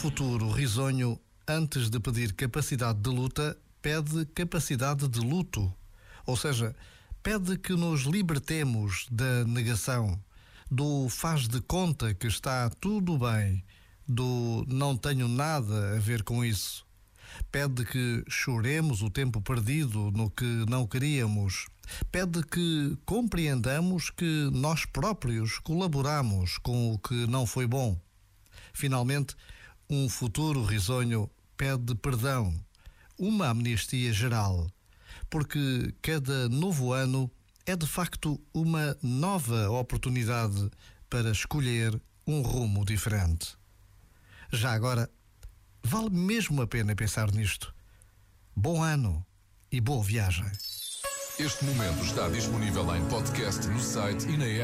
futuro risonho, antes de pedir capacidade de luta, pede capacidade de luto. Ou seja, pede que nos libertemos da negação, do faz de conta que está tudo bem, do não tenho nada a ver com isso. Pede que choremos o tempo perdido no que não queríamos. Pede que compreendamos que nós próprios colaboramos com o que não foi bom. Finalmente, um futuro risonho pede perdão, uma amnistia geral, porque cada novo ano é de facto uma nova oportunidade para escolher um rumo diferente. Já agora, vale mesmo a pena pensar nisto. Bom ano e boa viagem. Este momento está disponível em podcast no site e na app.